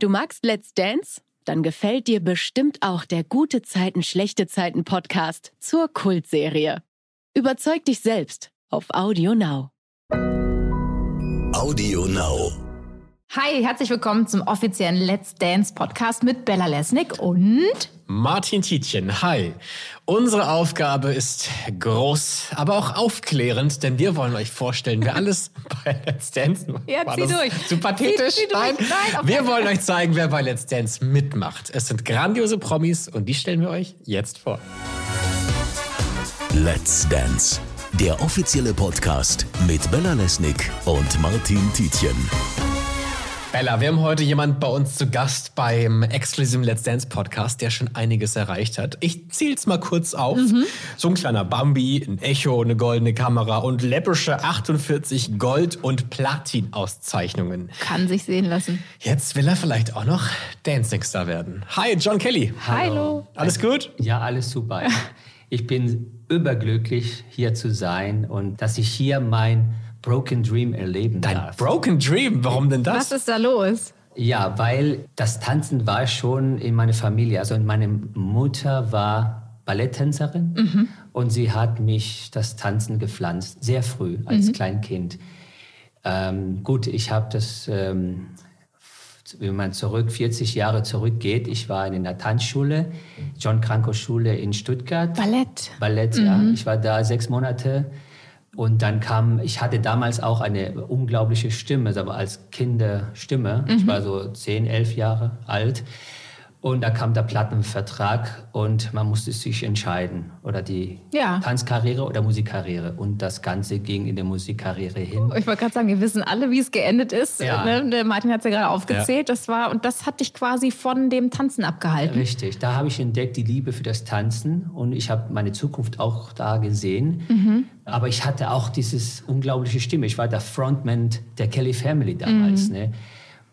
Du magst Let's Dance? Dann gefällt dir bestimmt auch der Gute Zeiten, schlechte Zeiten Podcast zur Kultserie. Überzeug dich selbst auf Audio Now. Audio Now. Hi, herzlich willkommen zum offiziellen Let's Dance Podcast mit Bella Lesnick und Martin Tietjen. Hi. Unsere Aufgabe ist groß, aber auch aufklärend, denn wir wollen euch vorstellen, wer alles bei Let's Dance Ja, War zieh durch. Zu pathetisch? Zieh- zieh durch. Nein. Nein, wir wollen euch zeigen, wer bei Let's Dance mitmacht. Es sind grandiose Promis und die stellen wir euch jetzt vor. Let's Dance. Der offizielle Podcast mit Bella Lesnick und Martin Tietjen. Bella, wir haben heute jemand bei uns zu Gast beim exklusiven Let's Dance Podcast, der schon einiges erreicht hat. Ich zähl's mal kurz auf. Mhm. So ein kleiner Bambi, ein Echo, eine goldene Kamera und läppische 48 Gold- und Platin-Auszeichnungen. kann sich sehen lassen. Jetzt will er vielleicht auch noch Dancing Star werden. Hi, John Kelly. Hallo. Alles gut? Ja, alles super. Ich bin überglücklich, hier zu sein und dass ich hier mein Broken Dream erleben Dein darf. Broken Dream, warum denn Was das? ist da los? ja, weil das Tanzen war schon in meiner Familie. Also meine Mutter war Balletttänzerin und sie hat mich das Tanzen gepflanzt, sehr früh, als Kleinkind. Ähm, gut, ich habe das, ähm, wenn man zurück, 40 Jahre zurückgeht, ich war in der Tanzschule, John Kranko Schule in Stuttgart. Ballett. Ballett, ja. Ich war da sechs Monate und dann kam, ich hatte damals auch eine unglaubliche Stimme, aber als Kinderstimme. Ich war so zehn, elf Jahre alt. Und da kam der Plattenvertrag und man musste sich entscheiden, oder die Ja. Tanzkarriere oder Musikkarriere. Und das Ganze ging in der Musikkarriere hin. Ich wollte gerade sagen, wir wissen alle, wie es geendet ist. Ja. Ne? Martin hat es ja gerade aufgezählt. Das war, und das hat dich quasi von dem Tanzen abgehalten. Richtig, da habe ich entdeckt die Liebe für das Tanzen und ich habe meine Zukunft auch da gesehen. Aber ich hatte auch dieses unglaubliche Stimme. Ich war der Frontman der Kelly Family damals. Ne?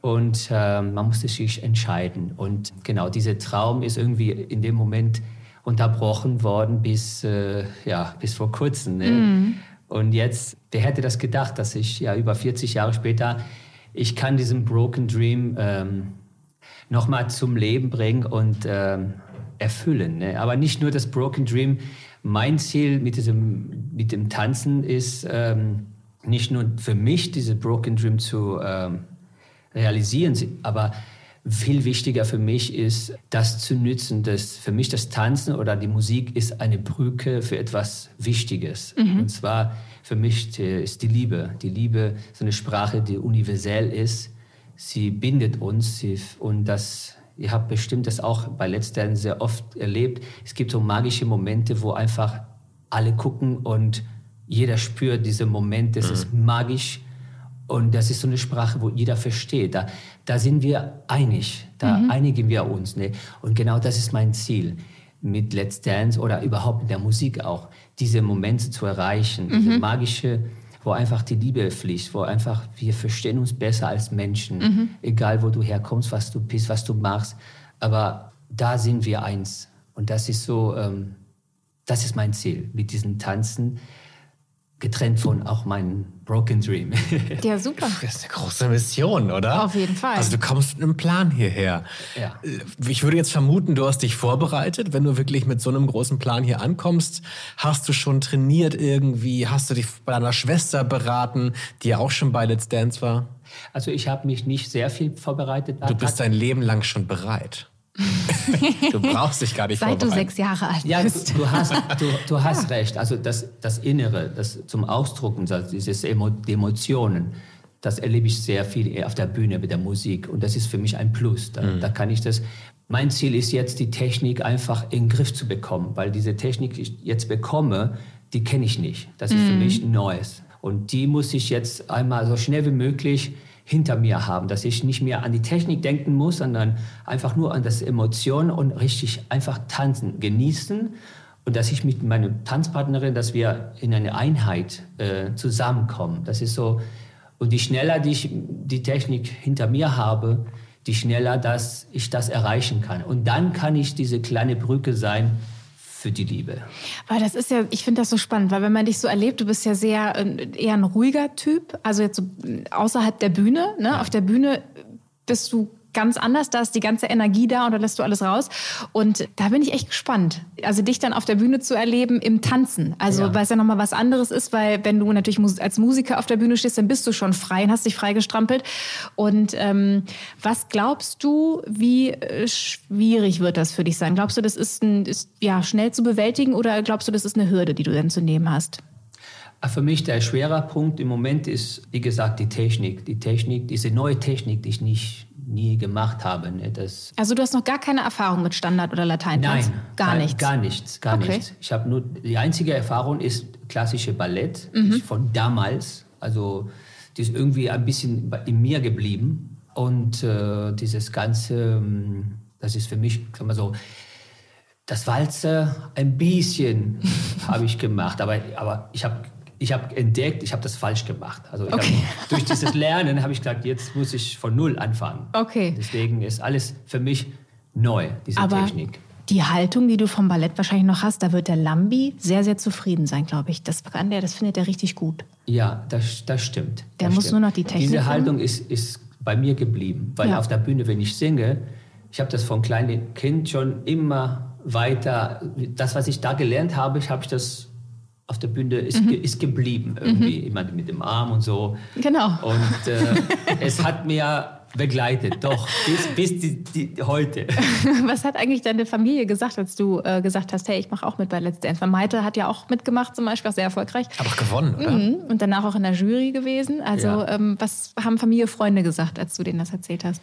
Und ähm, man musste sich entscheiden. Und genau, dieser Traum ist irgendwie in dem Moment unterbrochen worden bis, äh, ja, bis vor kurzem. Ne? Und jetzt, wer hätte das gedacht, dass ich ja über 40 Jahre später, ich kann diesen Broken Dream ähm, nochmal zum Leben bringen und ähm, erfüllen. Ne? Aber nicht nur das Broken Dream. Mein Ziel mit, diesem, mit dem Tanzen ist ähm, nicht nur für mich, diese Broken Dream zu ähm, realisieren, aber viel wichtiger für mich ist, das zu nützen. dass für mich das Tanzen oder die Musik ist eine Brücke für etwas Wichtiges. Und zwar für mich äh, ist die Liebe. Die Liebe ist eine Sprache, die universell ist. Sie bindet uns sie, und das, ihr habt bestimmt das auch bei Let's Dance sehr oft erlebt. Es gibt so magische Momente, wo einfach alle gucken und jeder spürt diese Momente. Es ist magisch. Und das ist so eine Sprache, wo jeder versteht. Da, da sind wir einig, da einigen wir uns. Ne? Und genau das ist mein Ziel mit Let's Dance oder überhaupt mit der Musik auch, diese Momente zu erreichen, diese magische, wo einfach die Liebe fließt, wo einfach wir verstehen uns besser als Menschen, egal wo du herkommst, was du bist, was du machst. Aber da sind wir eins. Und das ist so, ähm, das ist mein Ziel mit diesem Tanzen, getrennt von auch meinem Broken Dream. Ja, super. Das ist eine große Mission, oder? Auf jeden Fall. Also du kommst mit einem Plan hierher. Ja. Ich würde jetzt vermuten, du hast dich vorbereitet. Wenn du wirklich mit so einem großen Plan hier ankommst, hast du schon trainiert irgendwie? Hast du dich bei deiner Schwester beraten, die ja auch schon bei Let's Dance war? Also ich habe mich nicht sehr viel vorbereitet. Du bist dein Leben lang schon bereit. du brauchst dich gar nicht Seit du sechs Jahre alt Ja, du, bist. du hast, du, du hast recht. Also das, das Innere, das zum Ausdrucken, das, dieses Emo, die Emotionen, das erlebe ich sehr viel auf der Bühne mit der Musik. Und das ist für mich ein Plus. Da, da kann ich das. Mein Ziel ist jetzt, die Technik einfach in den Griff zu bekommen, weil diese Technik, die ich jetzt bekomme, die kenne ich nicht. Das ist für mich Neues. Und die muss ich jetzt einmal so schnell wie möglich hinter mir haben, dass ich nicht mehr an die Technik denken muss, sondern einfach nur an das Emotion und richtig einfach tanzen, genießen und dass ich mit meiner Tanzpartnerin, dass wir in eine Einheit äh, zusammenkommen. Das ist so. Und die schneller die ich die Technik hinter mir habe, die schneller dass ich das erreichen kann. Und dann kann ich diese kleine Brücke sein für die Liebe. Weil das ist ja, ich finde das so spannend, weil wenn man dich so erlebt, du bist ja sehr äh, eher ein ruhiger Typ, also jetzt so außerhalb der Bühne, ne? Auf der Bühne bist du ganz anders. Da ist die ganze Energie da und da lässt du alles raus. Und da bin ich echt gespannt. Also dich dann auf der Bühne zu erleben im Tanzen. Also Ja. weil es ja nochmal was anderes ist, weil wenn du natürlich als Musiker auf der Bühne stehst, dann bist du schon frei und hast dich frei gestrampelt. Und ähm, was glaubst du, wie äh, schwierig wird das für dich sein? Glaubst du, das ist, ein, ist ja, schnell zu bewältigen oder glaubst du, das ist eine Hürde, die du dann zu nehmen hast? Für mich der schwere Punkt im Moment ist, wie gesagt, die Technik. Die Technik, diese neue Technik, die ich nicht, nie gemacht habe. Ne? Das, Also du hast noch gar keine Erfahrung mit Standard- oder Lateintanz? Nein, Gar gar, nichts? Gar nichts, gar Okay. nichts. Ich habe nur, die einzige Erfahrung ist klassische Ballett Mhm. von damals. Also die ist irgendwie ein bisschen in mir geblieben. Und äh, dieses Ganze, ähm, das ist für mich, sag mal so, das Walze ein bisschen habe ich gemacht, aber, aber ich habe ich hab entdeckt, ich habe das falsch gemacht. Also Okay. hab, durch dieses Lernen habe ich gesagt, jetzt muss ich von Null anfangen. Okay. Deswegen ist alles für mich neu, diese Aber Technik. die Haltung, die du vom Ballett wahrscheinlich noch hast, da wird der Lambi sehr, sehr zufrieden sein, glaube ich. Das kann der, das findet er richtig gut. Ja, das, das stimmt. Der das muss stimmt. nur noch die Technik Diese. Haltung ist, ist bei mir geblieben, weil Ja. auf der Bühne, wenn ich singe, ich habe das von kleinem Kind schon immer weiter, das, was ich da gelernt habe, ich habe ich das auf der Bühne, ist, Mhm. ge- ist geblieben irgendwie, immer mit dem Arm und so. Genau. Und äh, es hat mir begleitet, doch, bis, bis die, die, heute. Was hat eigentlich deine Familie gesagt, als du äh, gesagt hast, hey, ich mache auch mit bei Let's Dance? Weil Maite hat ja auch mitgemacht, zum Beispiel, auch sehr erfolgreich. Aber auch gewonnen, oder? Mhm. Und danach auch in der Jury gewesen. Also Ja. ähm, was haben Familie, Freunde gesagt, als du denen das erzählt hast?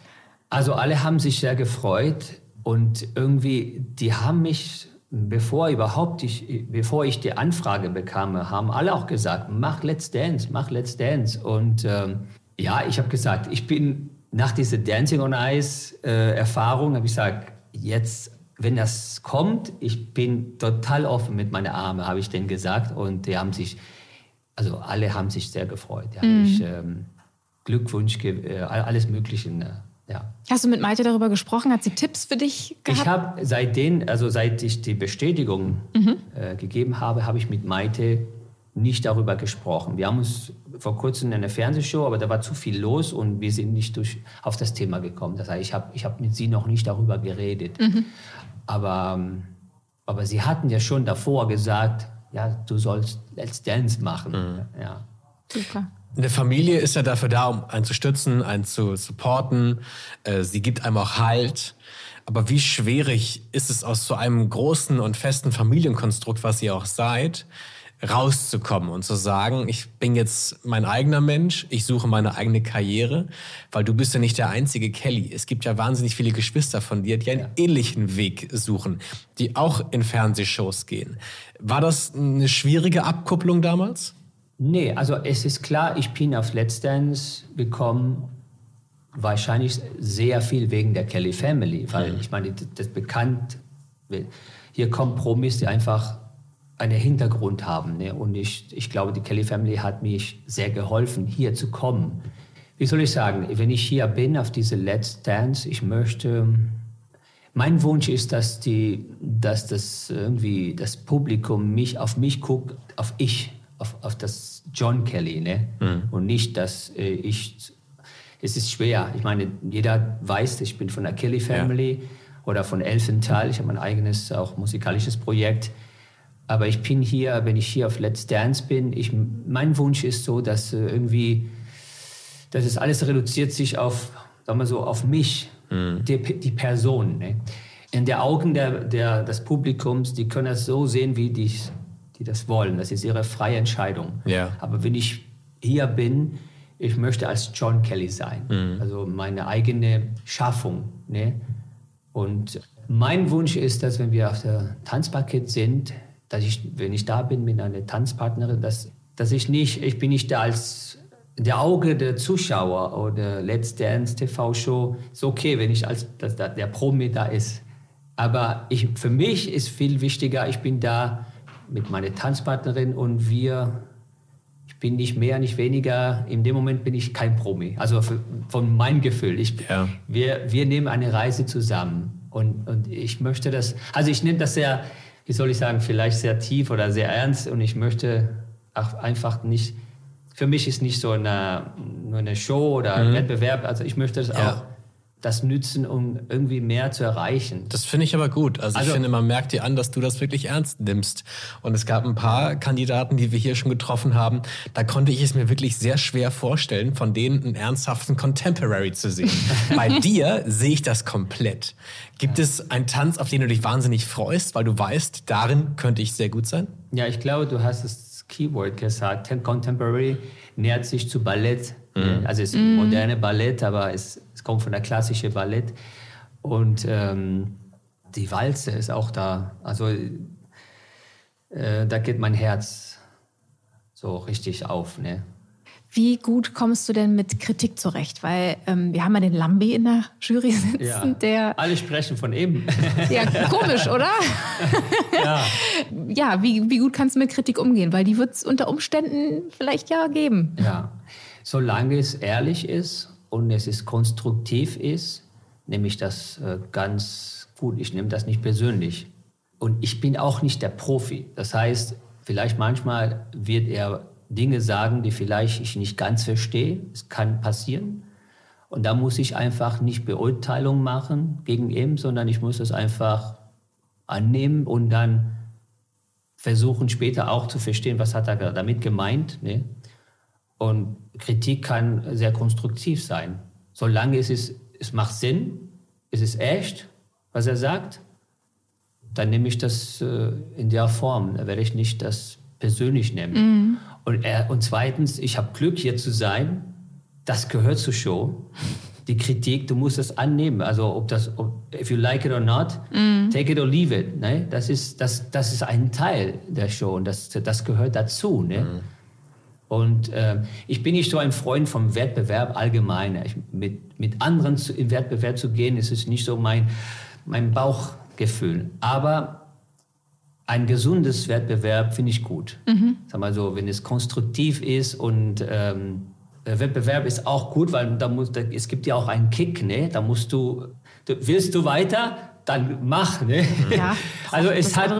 Also alle haben sich sehr gefreut und irgendwie, die haben mich, bevor überhaupt ich, bevor ich die Anfrage bekam, haben alle auch gesagt, mach Let's Dance, mach Let's Dance. Und ähm, ja, ich habe gesagt, ich bin nach dieser Dancing on Ice äh, Erfahrung, habe ich gesagt, jetzt, wenn das kommt, ich bin total offen mit meinen Armen, habe ich denen gesagt. Und die haben sich, also alle haben sich sehr gefreut. Die haben mich ähm, Glückwunsch, äh, alles Mögliche. Ne? Ja. Hast du mit Maite darüber gesprochen? Hat sie Tipps für dich gehabt? Ich habe seitdem, also seit ich die Bestätigung äh, gegeben habe, habe ich mit Maite nicht darüber gesprochen. Wir haben uns vor kurzem in einer Fernsehshow, aber da war zu viel los und wir sind nicht durch, auf das Thema gekommen. Das heißt, ich habe ich hab mit sie noch nicht darüber geredet. Aber, ähm, aber sie hatten ja schon davor gesagt, ja, du sollst Let's Dance machen. Ja. Super. Eine Familie ist ja dafür da, um einen zu stützen, einen zu supporten. Äh, Sie gibt einem auch Halt. Aber wie schwierig ist es aus so einem großen und festen Familienkonstrukt, was ihr auch seid, rauszukommen und zu sagen, ich bin jetzt mein eigener Mensch, ich suche meine eigene Karriere, weil du bist ja nicht der einzige Kelly. Es gibt ja wahnsinnig viele Geschwister von dir, die einen ähnlichen Weg suchen, die auch in Fernsehshows gehen. War das eine schwierige Abkupplung damals? Nee, also es ist klar, ich bin auf Let's Dance gekommen, wahrscheinlich sehr viel wegen der Kelly Family, weil ich meine, das, das bekannt, hier kommen Promis, die einfach einen Hintergrund haben. Ne? Und ich, ich glaube, die Kelly Family hat mich sehr geholfen, hier zu kommen. Wie soll ich sagen, wenn ich hier bin auf diese Let's Dance, ich möchte, mein Wunsch ist, dass, die, dass das irgendwie das Publikum mich auf mich guckt, auf ich, auf, auf das John Kelly, ne? Und nicht, dass äh, ich. Es ist schwer. Ich meine, jeder weiß, ich bin von der Kelly Family oder von Elfenthal. Ich habe mein eigenes auch musikalisches Projekt. Aber ich bin hier, wenn ich hier auf Let's Dance bin, ich, mein Wunsch ist so, dass äh, irgendwie, dass es alles reduziert sich auf, sagen wir so, auf mich, die, die Person. Ne? In den Augen der, der, des Publikums, die können das so sehen, wie die, die das wollen. Das ist ihre freie Entscheidung. Ja. Aber wenn ich hier bin, ich möchte als John Kelly sein. Also meine eigene Schaffung. Ne? Und mein Wunsch ist, dass wenn wir auf der Tanzparkett sind, dass ich, wenn ich da bin mit einer Tanzpartnerin, dass, dass ich nicht, ich bin nicht da als der Auge der Zuschauer oder Let's Dance TV Show. Ist okay, wenn ich als dass da der Promi da ist. Aber ich, für mich ist viel wichtiger, ich bin da mit meiner Tanzpartnerin und wir, ich bin nicht mehr, nicht weniger, in dem Moment bin ich kein Promi. Also für, von meinem Gefühl. Ich, Ja. wir, wir nehmen eine Reise zusammen und, und ich möchte das, also ich nehme das sehr, wie soll ich sagen, vielleicht sehr tief oder sehr ernst und ich möchte auch einfach nicht, für mich ist nicht so eine, nur eine Show oder ein Wettbewerb, also ich möchte das Ja. auch das nützen, um irgendwie mehr zu erreichen. Das finde ich aber gut. Also, Also- ich finde, man merkt dir an, dass du das wirklich ernst nimmst. Und es gab ein paar Kandidaten, die wir hier schon getroffen haben. Da konnte ich es mir wirklich sehr schwer vorstellen, von denen einen ernsthaften Contemporary zu sehen. Bei dir sehe ich das komplett. Gibt es einen Tanz, auf den du dich wahnsinnig freust, weil du weißt, darin könnte ich sehr gut sein? Ja, ich glaube, du hast das Keyword gesagt. Tem- Contemporary nähert sich zu Ballett. ne? Also es ist moderne Ballett, aber es, es kommt von der klassischen Ballett. Und ähm, die Walze ist auch da. Also äh, da geht mein Herz so richtig auf. Ne? Wie gut kommst du denn mit Kritik zurecht? Weil ähm, wir haben ja den Lambi in der Jury sitzen, der Alle sprechen von ihm. Ja, komisch, oder? ja. Ja, wie, wie gut kannst du mit Kritik umgehen? Weil die wird es unter Umständen vielleicht ja geben. Ja, solange es ehrlich ist und es ist konstruktiv ist, nehme ich das äh, ganz gut. Ich nehme das nicht persönlich. Und ich bin auch nicht der Profi. Das heißt, vielleicht manchmal wird er Dinge sagen, die vielleicht ich nicht ganz verstehe. Es kann passieren. Und da muss ich einfach nicht Beurteilung machen gegen ihn, sondern ich muss es einfach annehmen und dann versuchen später auch zu verstehen, was hat er damit gemeint. Ne? Und Kritik kann sehr konstruktiv sein. Solange es, ist, es macht Sinn, es ist echt, was er sagt, dann nehme ich das äh, in der Form. Da werde ich nicht das persönlich nehmen. Und, er, und zweitens, ich habe Glück, hier zu sein. Das gehört zur Show. Die Kritik, du musst es annehmen. Also ob das, ob, if you like it or not, take it or leave it. Ne? Das, ist, das, das ist ein Teil der Show und das, das gehört dazu. Ne? Und äh, ich bin nicht so ein Freund vom Wettbewerb allgemein. Ich, mit, mit anderen zu, im Wettbewerb zu gehen, ist es nicht so mein, mein Bauchgefühl. Aber ein gesundes Wettbewerb finde ich gut. Sag mal so, wenn es konstruktiv ist und ähm, Wettbewerb ist auch gut, weil da muss, da, es gibt ja auch einen Kick, ne? Da musst du, du willst du weiter, dann mach, ne? Ja, also es hat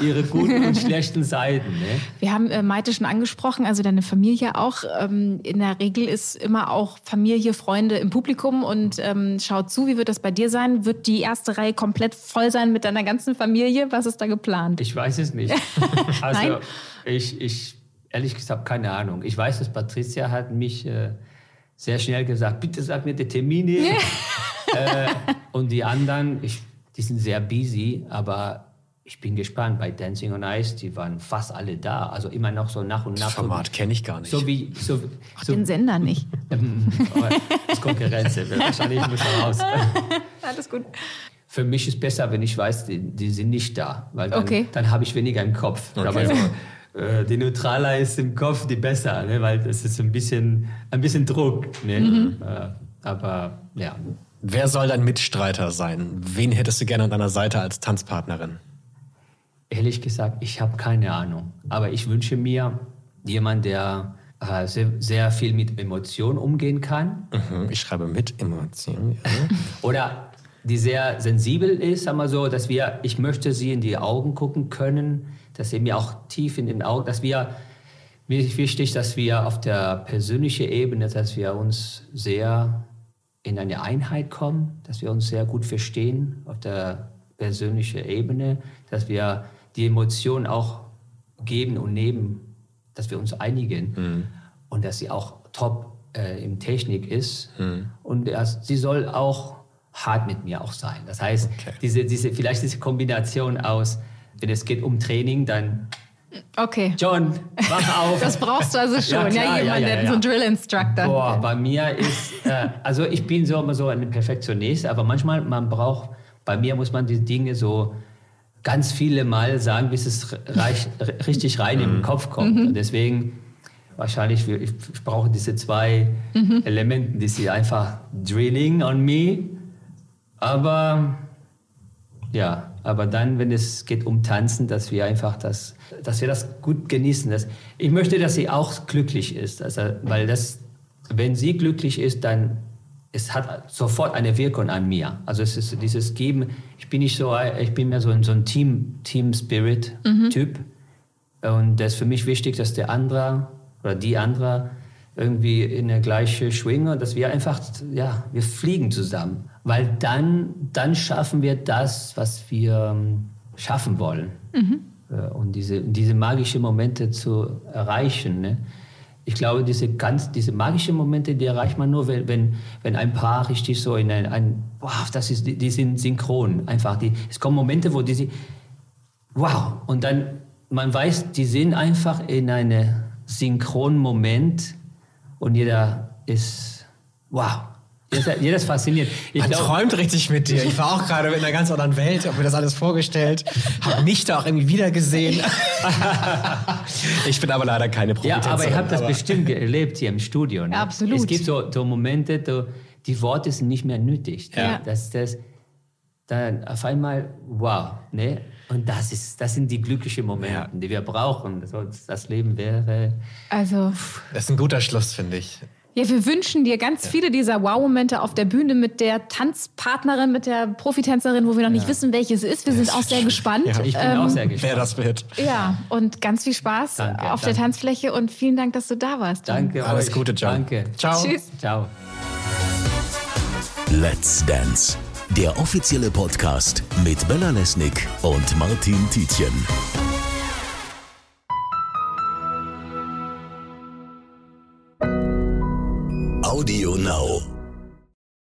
ihre guten und schlechten Seiten, ne? Wir haben äh, Maite schon angesprochen, also deine Familie auch. Ähm, in der Regel ist immer auch Familie, Freunde im Publikum und ähm, schaut zu. Wie wird das bei dir sein? Wird die erste Reihe komplett voll sein mit deiner ganzen Familie? Was ist da geplant? Ich weiß es nicht. Also Nein? ich, ich ehrlich gesagt keine Ahnung. Ich weiß, dass Patricia hat mich äh, sehr schnell gesagt, bitte sag mir die Termine. äh, und die anderen, ich, die sind sehr busy, aber ich bin gespannt. Bei Dancing on Ice, die waren fast alle da. Also immer noch so nach und nach. Das Format kenne ich gar nicht. So wie, so, so, Den Sender nicht. das ist Konkurrenz. Wahrscheinlich muss er raus. Alles gut. Für mich ist besser, wenn ich weiß, die, die sind nicht da, weil dann, Okay. dann habe ich weniger im Kopf. Okay. Aber äh, die neutraler ist im Kopf, die besser, ne? weil das ist ein bisschen, ein bisschen Druck. Ne? Äh, aber ja, Wer soll dein Mitstreiter sein? Wen hättest du gerne an deiner Seite als Tanzpartnerin? ehrlich gesagt, ich habe keine Ahnung. Aber ich wünsche mir jemand, der äh, sehr, sehr viel mit Emotionen umgehen kann. Mhm, ich schreibe mit Emotionen. Ja. Oder die sehr sensibel ist, sagen wir so, dass wir, ich möchte sie in die Augen gucken können, dass sie mir auch tief in den Augen, dass wir, mir ist wichtig, dass wir auf der persönlichen Ebene, dass wir uns sehr in eine Einheit kommen, dass wir uns sehr gut verstehen auf der persönlichen Ebene, dass wir die Emotionen auch geben und nehmen, dass wir uns einigen und dass sie auch top äh, im Technik ist und dass sie soll auch hart mit mir auch sein. Das heißt, Okay. diese, diese, vielleicht diese Kombination aus, wenn es geht um Training, dann Okay. John, wach auf. Das brauchst du also schon. Ja, klar, jemand, der so ein Drill-Instructor. Boah, bei mir ist, äh, also ich bin so immer so ein Perfektionist, aber manchmal man braucht, bei mir muss man die Dinge so ganz viele Mal sagen, bis es reich, richtig rein im Kopf kommt. Und deswegen wahrscheinlich, wir- ich, ich brauche diese zwei Elemente, die sind einfach drilling on me, aber ja, aber dann, wenn es geht um Tanzen, dass wir einfach das, dass wir das gut genießen. Das, ich möchte, dass sie auch glücklich ist, also, weil das, wenn sie glücklich ist, dann es hat sofort eine Wirkung an mir. Also es ist dieses Geben. Ich bin nicht so, ich bin mehr so ein, so ein Team, Team Spirit Typ. Und das ist für mich wichtig, dass der andere oder die andere irgendwie in der gleichen Schwinge, dass wir einfach, ja, wir fliegen zusammen. Weil dann, dann schaffen wir das, was wir ähm, schaffen wollen. Mhm. Und diese, diese magischen Momente zu erreichen. Ne? Ich glaube, diese ganz, diese magischen Momente, die erreicht man nur, wenn, wenn, wenn ein Paar richtig so in ein, ein wow, das ist, die, sind synchron. Einfach, die, es kommen Momente, wo die, wow, und dann, man weiß, die sind einfach in einem synchronen Moment und jeder ist, wow. Jeder ist fasziniert. Ich Man glaub, träumt richtig mit dir. Ich war auch gerade in einer ganz anderen Welt, habe mir das alles vorgestellt, habe mich da auch irgendwie wiedergesehen. ich bin aber leider keine Prophetessin. Ja, aber ich habe das bestimmt erlebt hier im Studio. Ne? Absolut. Es gibt so, so Momente, da, die Worte sind nicht mehr nötig. Ja. Das, das, dann auf einmal, wow. Ne? Und das, ist, das sind die glücklichen Momente, ja. die wir brauchen. Das Leben wäre. Also. Das ist ein guter Schluss, finde ich. Ja, wir wünschen dir ganz ja. viele dieser Wow-Momente auf der Bühne mit der Tanzpartnerin, mit der Profitänzerin, wo wir noch nicht ja. wissen, welche es ist. Wir sind auch sehr gespannt. Ja, ich bin ähm, auch sehr gespannt. Wer das wird. Ja, und ganz viel Spaß danke, auf danke. der Tanzfläche und vielen Dank, dass du da warst. Danke. Alles euch. Gute, ciao. Danke. Ciao. Tschüss. Ciao. Let's Dance der offizielle Podcast mit Bella Lesnick und Martin Tietjen.